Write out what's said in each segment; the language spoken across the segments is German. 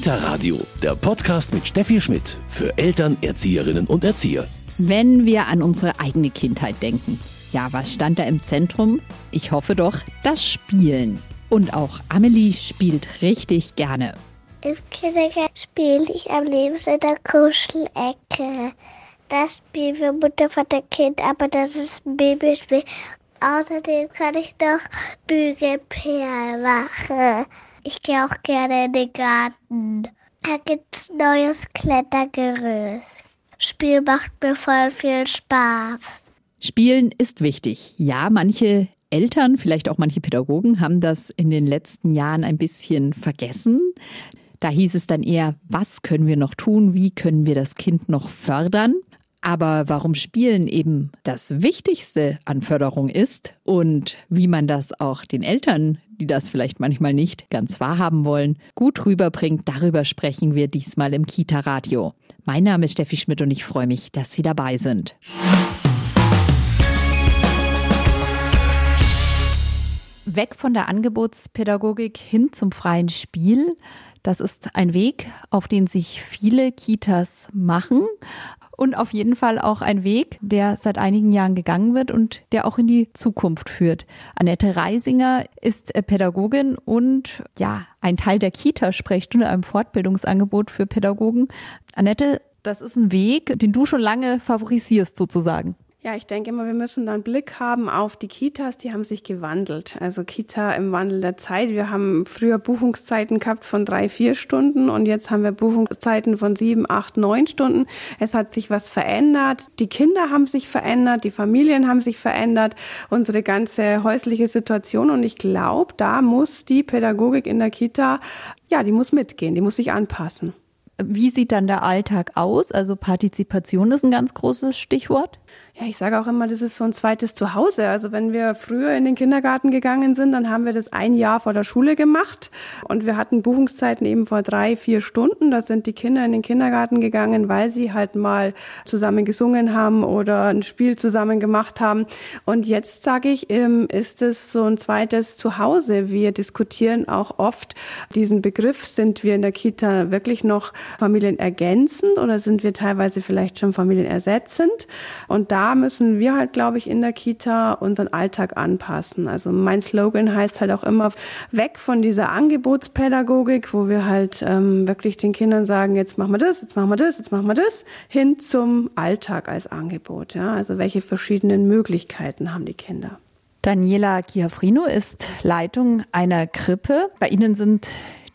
Kita Radio, der Podcast mit Steffi Schmidt für Eltern, Erzieherinnen und Erzieher. Wenn wir an unsere eigene Kindheit denken. Ja, was stand da im Zentrum? Ich hoffe doch, das Spielen. Und auch Amelie spielt richtig gerne. Im Kindergarten spiele ich am liebsten in der Kuschelecke. Das spielen wir Mutter, Vater, Kind, aber das ist ein Babyspiel. Außerdem kann ich noch Bügelperlen machen. Ich gehe auch gerne in den Garten. Da gibt's neues Klettergerüst. Spiel macht mir voll viel Spaß. Spielen ist wichtig. Ja, manche Eltern, vielleicht auch manche Pädagogen haben das in den letzten Jahren ein bisschen vergessen. Da hieß es dann eher, was können wir noch tun? Wie können wir das Kind noch fördern? Aber warum Spielen eben das Wichtigste an Förderung ist und wie man das auch den Eltern, die das vielleicht manchmal nicht ganz wahrhaben wollen, gut rüberbringt, darüber sprechen wir diesmal im Kita-Radio. Mein Name ist Steffi Schmidt und ich freue mich, dass Sie dabei sind. Weg von der Angebotspädagogik hin zum freien Spiel. Das ist ein Weg, auf den sich viele Kitas machen und auf jeden Fall auch ein Weg, der seit einigen Jahren gegangen wird und der auch in die Zukunft führt. Annette Reisinger ist äh, Pädagogin und ja, ein Teil der Kita-Sprechstunde, einem Fortbildungsangebot für Pädagogen. Annette, das ist ein Weg, den du schon lange favorisierst sozusagen. Ja, ich denke immer, wir müssen da einen Blick haben auf die Kitas, die haben sich gewandelt. Also Kita im Wandel der Zeit. Wir haben früher Buchungszeiten gehabt von drei, vier Stunden und jetzt haben wir Buchungszeiten von sieben, acht, neun Stunden. Es hat sich was verändert. Die Kinder haben sich verändert, die Familien haben sich verändert, unsere ganze häusliche Situation. Und ich glaube, da muss die Pädagogik in der Kita, ja, die muss mitgehen, die muss sich anpassen. Wie sieht dann der Alltag aus? Also Partizipation ist ein ganz großes Stichwort. Ja, ich sage auch immer, das ist so ein zweites Zuhause. Also wenn wir früher in den Kindergarten gegangen sind, dann haben wir das ein Jahr vor der Schule gemacht und wir hatten Buchungszeiten eben vor drei, vier Stunden. Da sind die Kinder in den Kindergarten gegangen, weil sie halt mal zusammen gesungen haben oder ein Spiel zusammen gemacht haben. Und jetzt sage ich, ähm, ist es so ein zweites Zuhause. Wir diskutieren auch oft diesen Begriff, sind wir in der Kita wirklich noch familienergänzend oder sind wir teilweise vielleicht schon familienersetzend? Und da müssen wir halt, glaube ich, in der Kita unseren Alltag anpassen. Also mein Slogan heißt halt auch immer weg von dieser Angebotspädagogik, wo wir halt ähm, wirklich den Kindern sagen, jetzt machen wir das, jetzt machen wir das, jetzt machen wir das, hin zum Alltag als Angebot. Ja, also welche verschiedenen Möglichkeiten haben die Kinder? Daniela Chiafrino ist Leitung einer Krippe. Bei Ihnen sind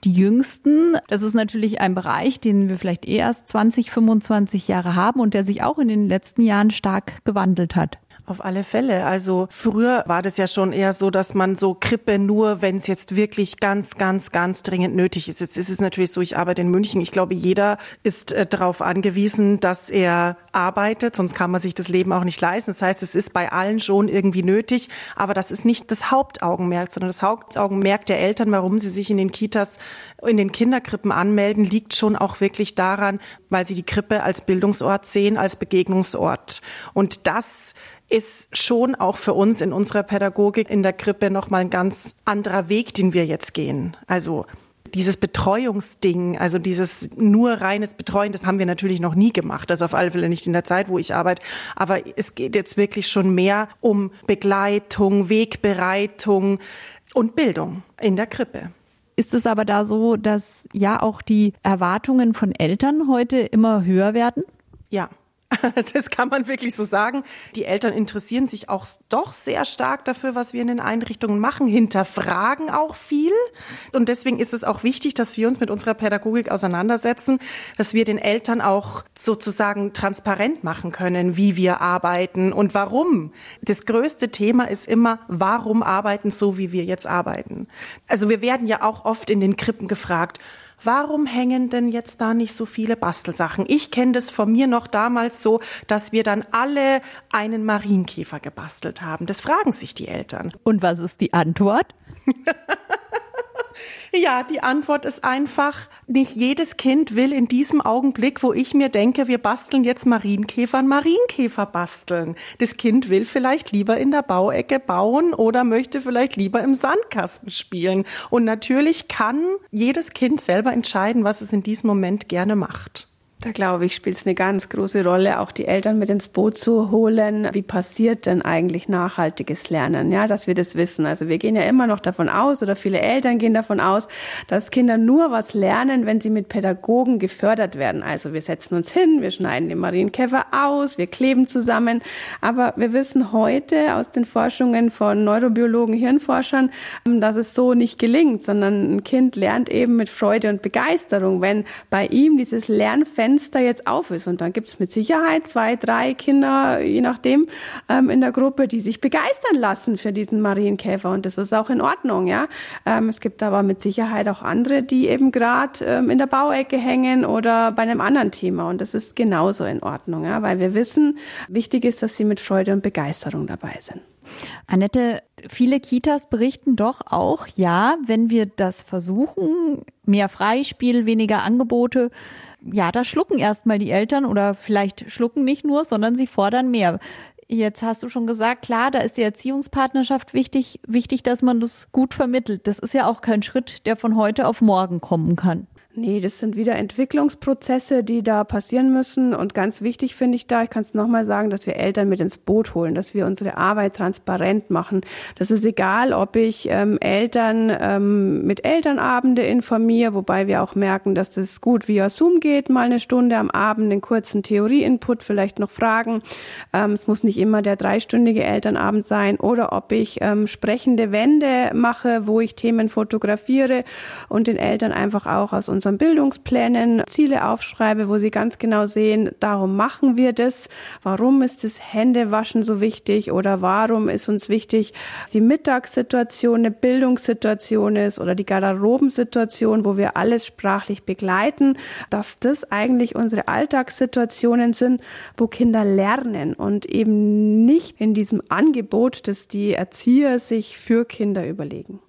die Jüngsten. Das ist natürlich ein Bereich, den wir vielleicht eh erst 20, 25 Jahre haben und der sich auch in den letzten Jahren stark gewandelt hat. Auf alle Fälle. Also früher war das ja schon eher so, dass man so Krippe nur, wenn es jetzt wirklich ganz, ganz, ganz dringend nötig ist. Jetzt ist es natürlich so, ich arbeite in München. Ich glaube, jeder ist äh, darauf angewiesen, dass er arbeitet, sonst kann man sich das Leben auch nicht leisten. Das heißt, es ist bei allen schon irgendwie nötig, aber das ist nicht das Hauptaugenmerk, sondern das Hauptaugenmerk der Eltern, warum sie sich in den Kitas, in den Kinderkrippen anmelden, liegt schon auch wirklich daran, weil sie die Krippe als Bildungsort sehen, als Begegnungsort. Und das ist schon auch für uns in unserer Pädagogik in der Krippe nochmal ein ganz anderer Weg, den wir jetzt gehen. Also dieses Betreuungsding, also dieses nur reines Betreuen, das haben wir natürlich noch nie gemacht. Also auf alle Fälle nicht in der Zeit, wo ich arbeite. Aber es geht jetzt wirklich schon mehr um Begleitung, Wegbereitung und Bildung in der Krippe. Ist es aber da so, dass ja auch die Erwartungen von Eltern heute immer höher werden? Ja, Das kann man wirklich so sagen. Die Eltern interessieren sich auch doch sehr stark dafür, was wir in den Einrichtungen machen, hinterfragen auch viel. Und deswegen ist es auch wichtig, dass wir uns mit unserer Pädagogik auseinandersetzen, dass wir den Eltern auch sozusagen transparent machen können, wie wir arbeiten und warum. Das größte Thema ist immer, warum arbeiten so, wie wir jetzt arbeiten. Also wir werden ja auch oft in den Krippen gefragt, warum hängen denn jetzt da nicht so viele Bastelsachen? Ich kenne das von mir noch damals so, dass wir dann alle einen Marienkäfer gebastelt haben. Das fragen sich die Eltern. Und was ist die Antwort? Ja, die Antwort ist einfach, nicht jedes Kind will in diesem Augenblick, wo ich mir denke, wir basteln jetzt Marienkäfer, einen Marienkäfer basteln. Das Kind will vielleicht lieber in der Bauecke bauen oder möchte vielleicht lieber im Sandkasten spielen. Und natürlich kann jedes Kind selber entscheiden, was es in diesem Moment gerne macht. Da glaube ich, spielt es eine ganz große Rolle, auch die Eltern mit ins Boot zu holen. Wie passiert denn eigentlich nachhaltiges Lernen? Ja, dass wir das wissen. Also wir gehen ja immer noch davon aus oder viele Eltern gehen davon aus, dass Kinder nur was lernen, wenn sie mit Pädagogen gefördert werden. Also wir setzen uns hin, wir schneiden den Marienkäfer aus, wir kleben zusammen. Aber wir wissen heute aus den Forschungen von Neurobiologen, Hirnforschern, dass es so nicht gelingt, sondern ein Kind lernt eben mit Freude und Begeisterung, wenn bei ihm dieses Lernfenster Fenster jetzt auf ist. Und dann gibt es mit Sicherheit zwei, drei Kinder, je nachdem, ähm, in der Gruppe, die sich begeistern lassen für diesen Marienkäfer. Und das ist auch in Ordnung, ja. Ähm, es gibt aber mit Sicherheit auch andere, die eben gerade ähm, in der Bauecke hängen oder bei einem anderen Thema. Und das ist genauso in Ordnung, ja, weil wir wissen, wichtig ist, dass sie mit Freude und Begeisterung dabei sind. Annette, viele Kitas berichten doch auch, ja, wenn wir das versuchen, mehr Freispiel, weniger Angebote, ja, da schlucken erstmal die Eltern oder vielleicht schlucken nicht nur, sondern sie fordern mehr. Jetzt hast du schon gesagt, klar, da ist die Erziehungspartnerschaft wichtig, wichtig, dass man das gut vermittelt. Das ist ja auch kein Schritt, der von heute auf morgen kommen kann. Nee, das sind wieder Entwicklungsprozesse, die da passieren müssen. Und ganz wichtig finde ich da, ich kann es nochmal sagen, dass wir Eltern mit ins Boot holen, dass wir unsere Arbeit transparent machen. Das ist egal, ob ich ähm, Eltern ähm, mit Elternabende informiere, wobei wir auch merken, dass das gut via Zoom geht, mal eine Stunde am Abend, einen kurzen Theorie-Input, vielleicht noch Fragen. Ähm, es muss nicht immer der dreistündige Elternabend sein. Oder ob ich ähm, sprechende Wände mache, wo ich Themen fotografiere und den Eltern einfach auch aus unserem unseren Bildungsplänen Ziele aufschreibe, wo sie ganz genau sehen, darum machen wir das. Warum ist das Händewaschen so wichtig oder warum ist uns wichtig, die Mittagssituation eine Bildungssituation ist oder die Garderobensituation, wo wir alles sprachlich begleiten, dass das eigentlich unsere Alltagssituationen sind, wo Kinder lernen und eben nicht in diesem Angebot, das die Erzieher sich für Kinder überlegen.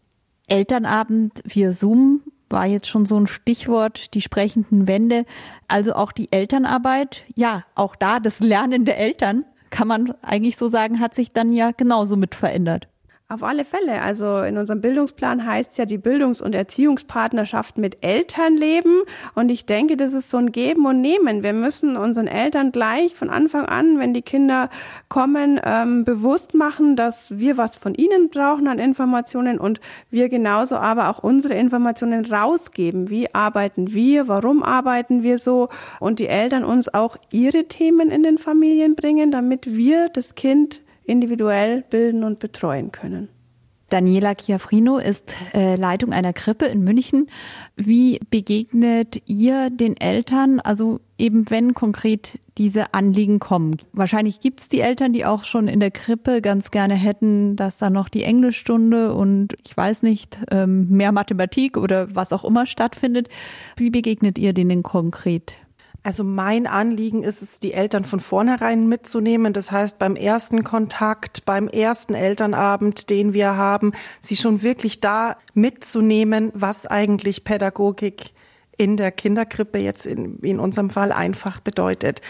Elternabend via Zoom war jetzt schon so ein Stichwort, die sprechenden Wände. Also auch die Elternarbeit, ja, auch da das Lernen der Eltern, kann man eigentlich so sagen, hat sich dann ja genauso mit verändert. Auf alle Fälle. Also in unserem Bildungsplan heißt es ja die Bildungs- und Erziehungspartnerschaft mit Eltern leben. Und ich denke, das ist so ein Geben und Nehmen. Wir müssen unseren Eltern gleich von Anfang an, wenn die Kinder kommen, ähm, bewusst machen, dass wir was von ihnen brauchen an Informationen und wir genauso aber auch unsere Informationen rausgeben. Wie arbeiten wir? Warum arbeiten wir so? Und die Eltern uns auch ihre Themen in den Familien bringen, damit wir das Kind individuell bilden und betreuen können. Daniela Chiafrino ist äh, Leitung einer Krippe in München. Wie begegnet ihr den Eltern, also eben wenn konkret diese Anliegen kommen? Wahrscheinlich gibt es die Eltern, die auch schon in der Krippe ganz gerne hätten, dass da noch die Englischstunde und ich weiß nicht, ähm, mehr Mathematik oder was auch immer stattfindet. Wie begegnet ihr denen konkret? Also mein Anliegen ist es, die Eltern von vornherein mitzunehmen. Das heißt, beim ersten Kontakt, beim ersten Elternabend, den wir haben, sie schon wirklich da mitzunehmen, was eigentlich Pädagogik in der Kinderkrippe jetzt in, in unserem Fall einfach bedeutet.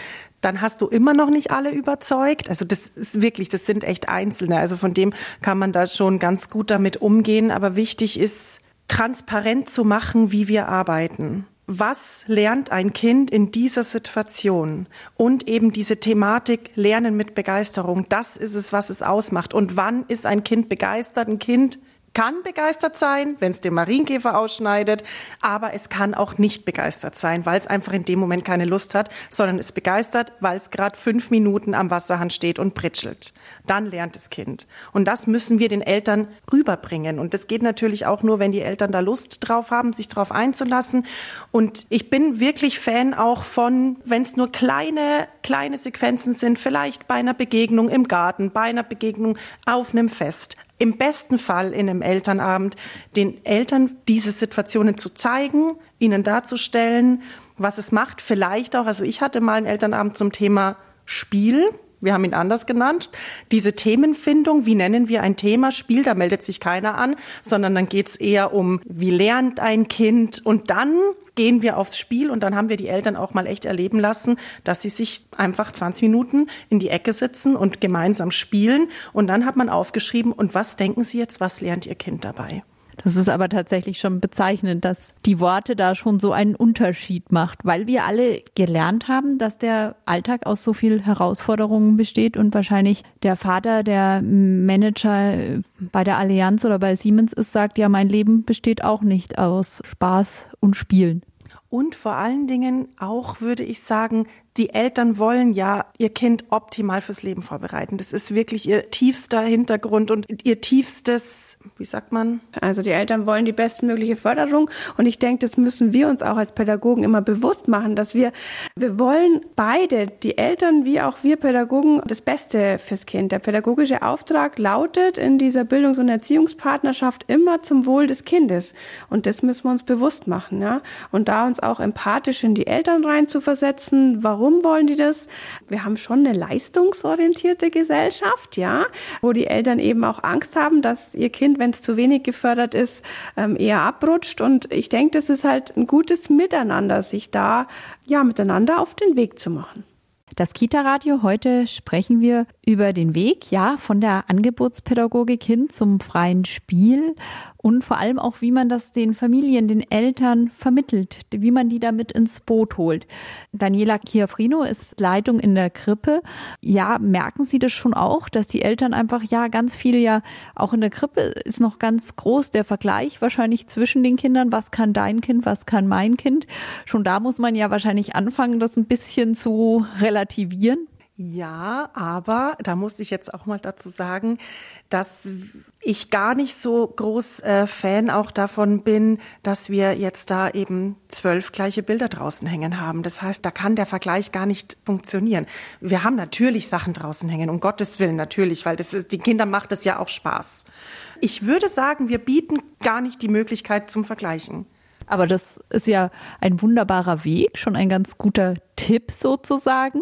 Dann hast du immer noch nicht alle überzeugt. Also das ist wirklich, das sind echt Einzelne. Also von dem kann man da schon ganz gut damit umgehen. Aber wichtig ist, transparent zu machen, wie wir arbeiten was lernt ein Kind in dieser Situation? Und eben diese Thematik Lernen mit Begeisterung, das ist es, was es ausmacht. Und wann ist ein Kind begeistert? Ein Kind kann begeistert sein, wenn es den Marienkäfer ausschneidet, aber es kann auch nicht begeistert sein, weil es einfach in dem Moment keine Lust hat, sondern ist begeistert, weil es gerade fünf Minuten am Wasserhahn steht und pritschelt. Dann lernt das Kind. Und das müssen wir den Eltern rüberbringen. Und das geht natürlich auch nur, wenn die Eltern da Lust drauf haben, sich drauf einzulassen. Und ich bin wirklich Fan auch von, wenn es nur kleine, kleine Sequenzen sind, vielleicht bei einer Begegnung im Garten, bei einer Begegnung auf einem Fest, im besten Fall in einem Elternabend den Eltern diese Situationen zu zeigen, ihnen darzustellen, was es macht. Vielleicht auch, also ich hatte mal einen Elternabend zum Thema Spiel. Wir haben ihn anders genannt. Diese Themenfindung, wie nennen wir ein Thema, Spiel, da meldet sich keiner an, sondern dann geht's eher um, wie lernt ein Kind und dann gehen wir aufs Spiel und dann haben wir die Eltern auch mal echt erleben lassen, dass sie sich einfach 20 Minuten in die Ecke sitzen und gemeinsam spielen und dann hat man aufgeschrieben, und was denken Sie jetzt, was lernt Ihr Kind dabei? Das ist aber tatsächlich schon bezeichnend, dass die Worte da schon so einen Unterschied macht, weil wir alle gelernt haben, dass der Alltag aus so viel Herausforderungen besteht und wahrscheinlich der Vater, der Manager bei der Allianz oder bei Siemens ist, sagt, ja, mein Leben besteht auch nicht aus Spaß und Spielen. Und vor allen Dingen auch, würde ich sagen, die Eltern wollen ja ihr Kind optimal fürs Leben vorbereiten. Das ist wirklich ihr tiefster Hintergrund und ihr tiefstes, wie sagt man? Also die Eltern wollen die bestmögliche Förderung und ich denke, das müssen wir uns auch als Pädagogen immer bewusst machen, dass wir, wir wollen beide, die Eltern wie auch wir Pädagogen, das Beste fürs Kind. Der pädagogische Auftrag lautet in dieser Bildungs- und Erziehungspartnerschaft immer zum Wohl des Kindes und das müssen wir uns bewusst machen, ja. Und da uns auch empathisch in die Eltern rein zu versetzen, warum Warum wollen die das? Wir haben schon eine leistungsorientierte Gesellschaft, ja, wo die Eltern eben auch Angst haben, dass ihr Kind, wenn es zu wenig gefördert ist, ähm, eher abrutscht. Und ich denke, das ist halt ein gutes Miteinander, sich da ja miteinander auf den Weg zu machen. Das Kita-Radio. Heute sprechen wir über den Weg, ja, von der Angebotspädagogik hin zum freien Spiel und vor allem auch, wie man das den Familien, den Eltern vermittelt, wie man die damit ins Boot holt. Daniela Chiafrino ist Leitung in der Krippe. Ja, merken Sie das schon auch, dass die Eltern einfach, ja, ganz viel ja, auch in der Krippe ist noch ganz groß der Vergleich wahrscheinlich zwischen den Kindern. Was kann dein Kind, was kann mein Kind? Schon da muss man ja wahrscheinlich anfangen, das ein bisschen zu relativieren. Ja, aber da muss ich jetzt auch mal dazu sagen, dass ich gar nicht so groß äh, Fan auch davon bin, dass wir jetzt da eben zwölf gleiche Bilder draußen hängen haben. Das heißt, da kann der Vergleich gar nicht funktionieren. Wir haben natürlich Sachen draußen hängen, um Gottes Willen natürlich, weil das ist, die Kinder macht es ja auch Spaß. Ich würde sagen, wir bieten gar nicht die Möglichkeit zum Vergleichen. Aber das ist ja ein wunderbarer Weg, schon ein ganz guter Tipp sozusagen.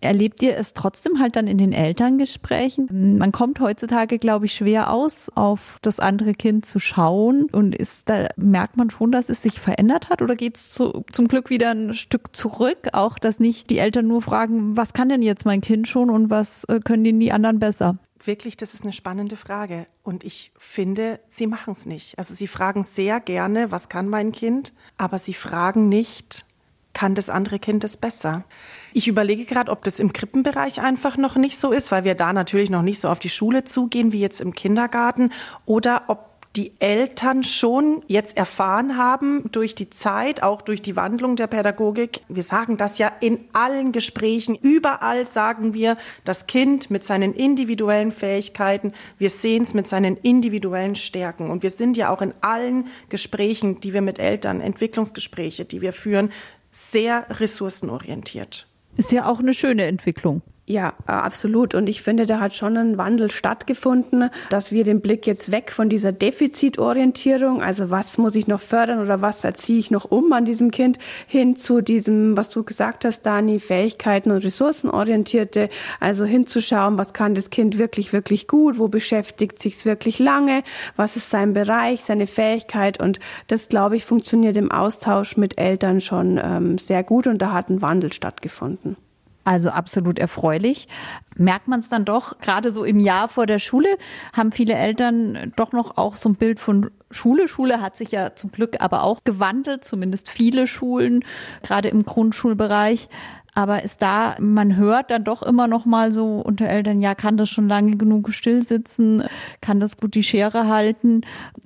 Erlebt ihr es trotzdem halt dann in den Elterngesprächen? Man kommt heutzutage, glaube ich, schwer aus, auf das andere Kind zu schauen. Und ist da merkt man schon, dass es sich verändert hat? Oder geht es zu, zum Glück wieder ein Stück zurück? Auch, dass nicht die Eltern nur fragen, was kann denn jetzt mein Kind schon und was äh, können denn die anderen besser? Wirklich, das ist eine spannende Frage. Und ich finde, sie machen es nicht. Also sie fragen sehr gerne, was kann mein Kind? Aber sie fragen nicht, kann das andere Kind es besser? Ich überlege gerade, ob das im Krippenbereich einfach noch nicht so ist, weil wir da natürlich noch nicht so auf die Schule zugehen wie jetzt im Kindergarten oder ob die Eltern schon jetzt erfahren haben durch die Zeit, auch durch die Wandlung der Pädagogik. Wir sagen das ja in allen Gesprächen, überall sagen wir, das Kind mit seinen individuellen Fähigkeiten, wir sehen es mit seinen individuellen Stärken. Und wir sind ja auch in allen Gesprächen, die wir mit Eltern, Entwicklungsgespräche, die wir führen, sehr ressourcenorientiert. Ist ja auch eine schöne Entwicklung. Ja, äh, absolut. Und ich finde, da hat schon ein Wandel stattgefunden, dass wir den Blick jetzt weg von dieser Defizitorientierung, also was muss ich noch fördern oder was erziehe ich noch um an diesem Kind, hin zu diesem, was du gesagt hast, Dani, Fähigkeiten und ressourcenorientierte, also hinzuschauen, was kann das Kind wirklich, wirklich gut, wo beschäftigt sich's wirklich lange, was ist sein Bereich, seine Fähigkeit und das, glaube ich, funktioniert im Austausch mit Eltern schon ähm, sehr gut und da hat ein Wandel stattgefunden. Also absolut erfreulich. Merkt man es dann doch, gerade so im Jahr vor der Schule, haben viele Eltern doch noch auch so ein Bild von Schule. Schule hat sich ja zum Glück aber auch gewandelt, zumindest viele Schulen, gerade im Grundschulbereich. Aber ist da, man hört dann doch immer noch mal so unter Eltern, ja, kann das schon lange genug still sitzen, kann das gut die Schere halten.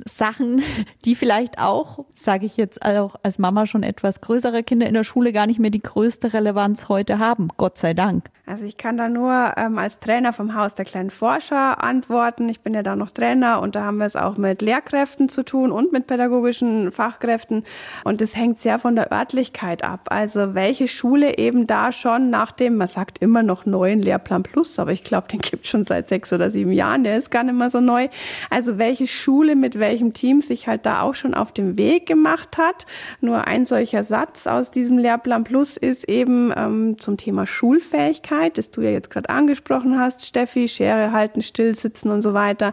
Sachen, die vielleicht auch, sage ich jetzt auch als Mama schon etwas größere Kinder in der Schule gar nicht mehr die größte Relevanz heute haben. Gott sei Dank. Also ich kann da nur ähm, als Trainer vom Haus der kleinen Forscher antworten. Ich bin ja da noch Trainer und da haben wir es auch mit Lehrkräften zu tun und mit pädagogischen Fachkräften. Und es hängt sehr von der Örtlichkeit ab. Also welche Schule eben da da schon nach dem, man sagt immer noch neuen Lehrplan Plus, aber ich glaube, den gibt schon seit sechs oder sieben Jahren, der ist gar nicht mehr so neu. Also welche Schule mit welchem Team sich halt da auch schon auf den Weg gemacht hat. Nur ein solcher Satz aus diesem Lehrplan Plus ist eben ähm, zum Thema Schulfähigkeit, das du ja jetzt gerade angesprochen hast, Steffi, Schere halten, still sitzen und so weiter.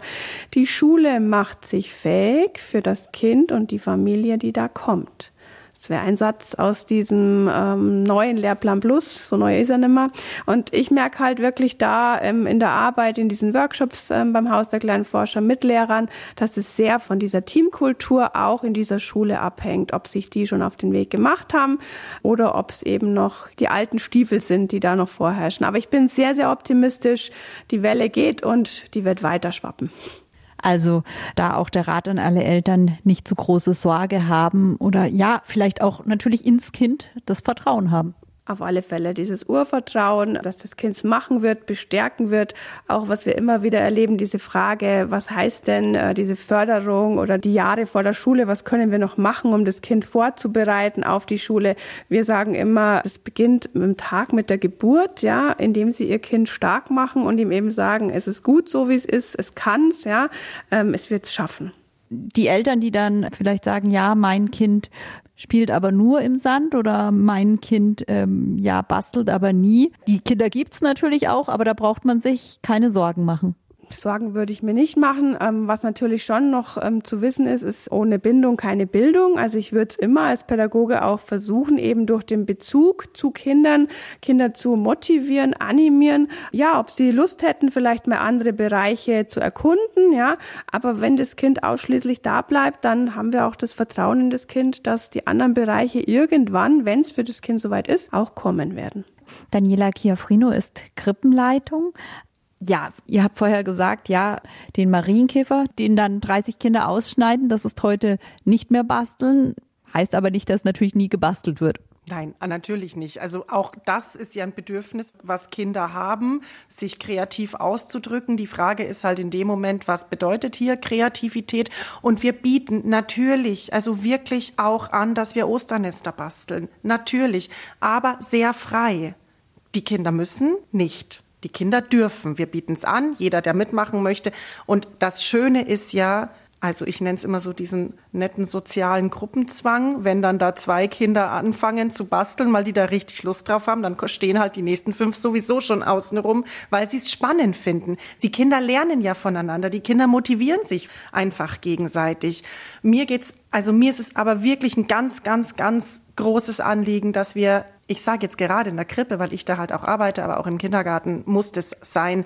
Die Schule macht sich fähig für das Kind und die Familie, die da kommt. Das wäre ein Satz aus diesem ähm, neuen Lehrplan Plus, so neu ist er nimmer. Und ich merke halt wirklich da ähm, in der Arbeit, in diesen Workshops ähm, beim Haus der kleinen Forscher mit Lehrern, dass es sehr von dieser Teamkultur auch in dieser Schule abhängt, ob sich die schon auf den Weg gemacht haben oder ob es eben noch die alten Stiefel sind, die da noch vorherrschen. Aber ich bin sehr, sehr optimistisch. Die Welle geht und die wird weiter schwappen. Also da auch der Rat an alle Eltern, nicht zu große Sorge haben oder ja, vielleicht auch natürlich ins Kind das Vertrauen haben auf alle Fälle dieses Urvertrauen, dass das Kind es machen wird, bestärken wird. Auch was wir immer wieder erleben, diese Frage, was heißt denn äh, diese Förderung oder die Jahre vor der Schule, was können wir noch machen, um das Kind vorzubereiten auf die Schule? Wir sagen immer, das beginnt mit dem Tag mit der Geburt, ja, indem sie ihr Kind stark machen und ihm eben sagen, es ist gut so, wie es ist, es kann's, ja, ähm, es wird's schaffen die Eltern, die dann vielleicht sagen, ja, mein Kind spielt aber nur im Sand oder mein Kind ähm, ja bastelt aber nie. Die Kinder gibt's natürlich auch, aber da braucht man sich keine Sorgen machen. Sorgen würde ich mir nicht machen. Ähm, was natürlich schon noch ähm, zu wissen ist, ist ohne Bindung keine Bildung. Also ich würde es immer als Pädagoge auch versuchen, eben durch den Bezug zu Kindern, Kinder zu motivieren, animieren. Ja, ob sie Lust hätten, vielleicht mal andere Bereiche zu erkunden, ja. Aber wenn das Kind ausschließlich da bleibt, dann haben wir auch das Vertrauen in das Kind, dass die anderen Bereiche irgendwann, wenn es für das Kind soweit ist, auch kommen werden. Daniela Chiafrino ist Krippenleitung ja, ihr habt vorher gesagt, ja, den Marienkäfer, den dann 30 Kinder ausschneiden, das ist heute nicht mehr basteln. Heißt aber nicht, dass natürlich nie gebastelt wird. Nein, ah, natürlich nicht. Also auch das ist ja ein Bedürfnis, was Kinder haben, sich kreativ auszudrücken. Die Frage ist halt in dem Moment, was bedeutet hier Kreativität? Und wir bieten natürlich, also wirklich auch an, dass wir Osternester basteln. Natürlich, aber sehr frei. Die Kinder müssen nicht. Die Kinder dürfen. Wir bieten es an, jeder, der mitmachen möchte. Und das Schöne ist ja, also ich nenne es immer so diesen netten sozialen Gruppenzwang. Wenn dann da zwei Kinder anfangen zu basteln, weil die da richtig Lust drauf haben, dann stehen halt die nächsten fünf sowieso schon außen rum, weil sie es spannend finden. Die Kinder lernen ja voneinander. Die Kinder motivieren sich einfach gegenseitig. Mir geht's, also mir ist es aber wirklich ein ganz, ganz, ganz großes Anliegen, dass wir ich sage jetzt gerade in der Krippe, weil ich da halt auch arbeite, aber auch im Kindergarten muss das sein,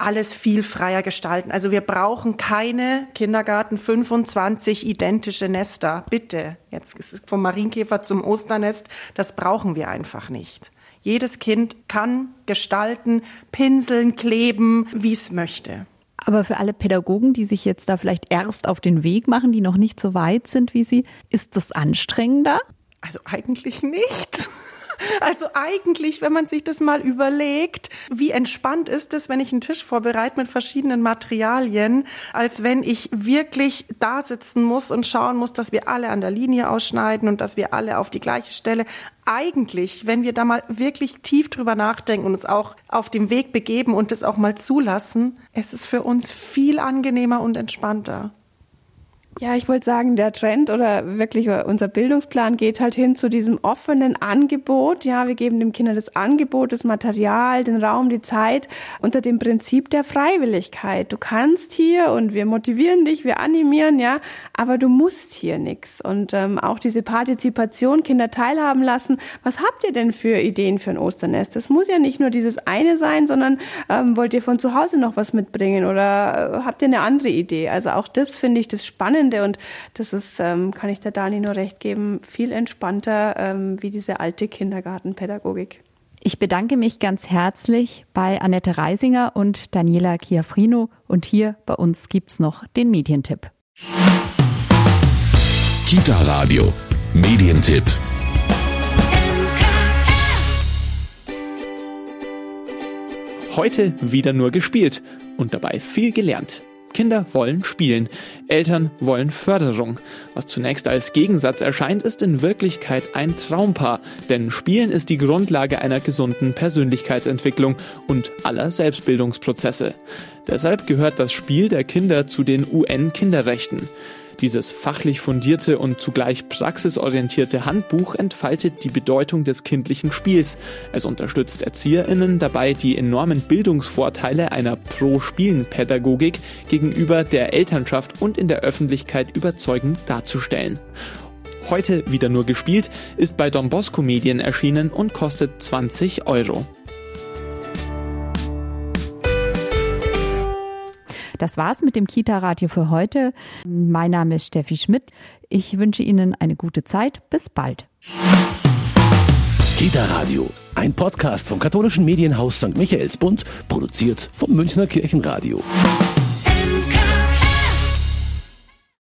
alles viel freier gestalten. Also wir brauchen keine Kindergarten 25 identische Nester. Bitte. Jetzt vom Marienkäfer zum Osternest. Das brauchen wir einfach nicht. Jedes Kind kann gestalten, pinseln, kleben, wie es möchte. Aber für alle Pädagogen, die sich jetzt da vielleicht erst auf den Weg machen, die noch nicht so weit sind wie Sie, ist das anstrengender? Also eigentlich nicht. Also eigentlich, wenn man sich das mal überlegt, wie entspannt ist es, wenn ich einen Tisch vorbereite mit verschiedenen Materialien, als wenn ich wirklich da sitzen muss und schauen muss, dass wir alle an der Linie ausschneiden und dass wir alle auf die gleiche Stelle. Eigentlich, wenn wir da mal wirklich tief drüber nachdenken und uns auch auf dem Weg begeben und das auch mal zulassen, es ist für uns viel angenehmer und entspannter. Ja, ich wollte sagen, der Trend oder wirklich unser Bildungsplan geht halt hin zu diesem offenen Angebot. Ja, wir geben dem Kinder das Angebot, das Material, den Raum, die Zeit unter dem Prinzip der Freiwilligkeit. Du kannst hier und wir motivieren dich, wir animieren, ja, aber du musst hier nichts. Und ähm, auch diese Partizipation, Kinder teilhaben lassen. Was habt ihr denn für Ideen für ein Osternest? Das muss ja nicht nur dieses eine sein, sondern ähm, wollt ihr von zu Hause noch was mitbringen oder äh, habt ihr eine andere Idee? Also auch das finde ich das spannend Spannende und das ist, ähm, kann ich der Dani nur recht geben, viel entspannter ähm, wie diese alte Kindergartenpädagogik. Ich bedanke mich ganz herzlich bei Annette Reisinger und Daniela Chiafrino und hier bei uns gibt es noch den Medientipp. Kita Radio, Medientipp. Heute wieder nur gespielt und dabei viel gelernt. Kinder wollen spielen, Eltern wollen Förderung. Was zunächst als Gegensatz erscheint, ist in Wirklichkeit ein Traumpaar, denn Spielen ist die Grundlage einer gesunden Persönlichkeitsentwicklung und aller Selbstbildungsprozesse. Deshalb gehört das Spiel der Kinder zu den UN-Kinderrechten. Dieses fachlich fundierte und zugleich praxisorientierte Handbuch entfaltet die Bedeutung des kindlichen Spiels. Es unterstützt ErzieherInnen dabei, die enormen Bildungsvorteile einer Pro-Spielen-Pädagogik gegenüber der Elternschaft und in der Öffentlichkeit überzeugend darzustellen. Heute wieder nur gespielt, ist bei Don Bosco Medien erschienen und kostet 20 Euro. Das war's mit dem Kita-Radio für heute. Mein Name ist Steffi Schmidt. Ich wünsche Ihnen eine gute Zeit. Bis bald. Kita Radio, ein Podcast vom katholischen Medienhaus St. Michaelsbund, produziert vom Münchner Kirchenradio.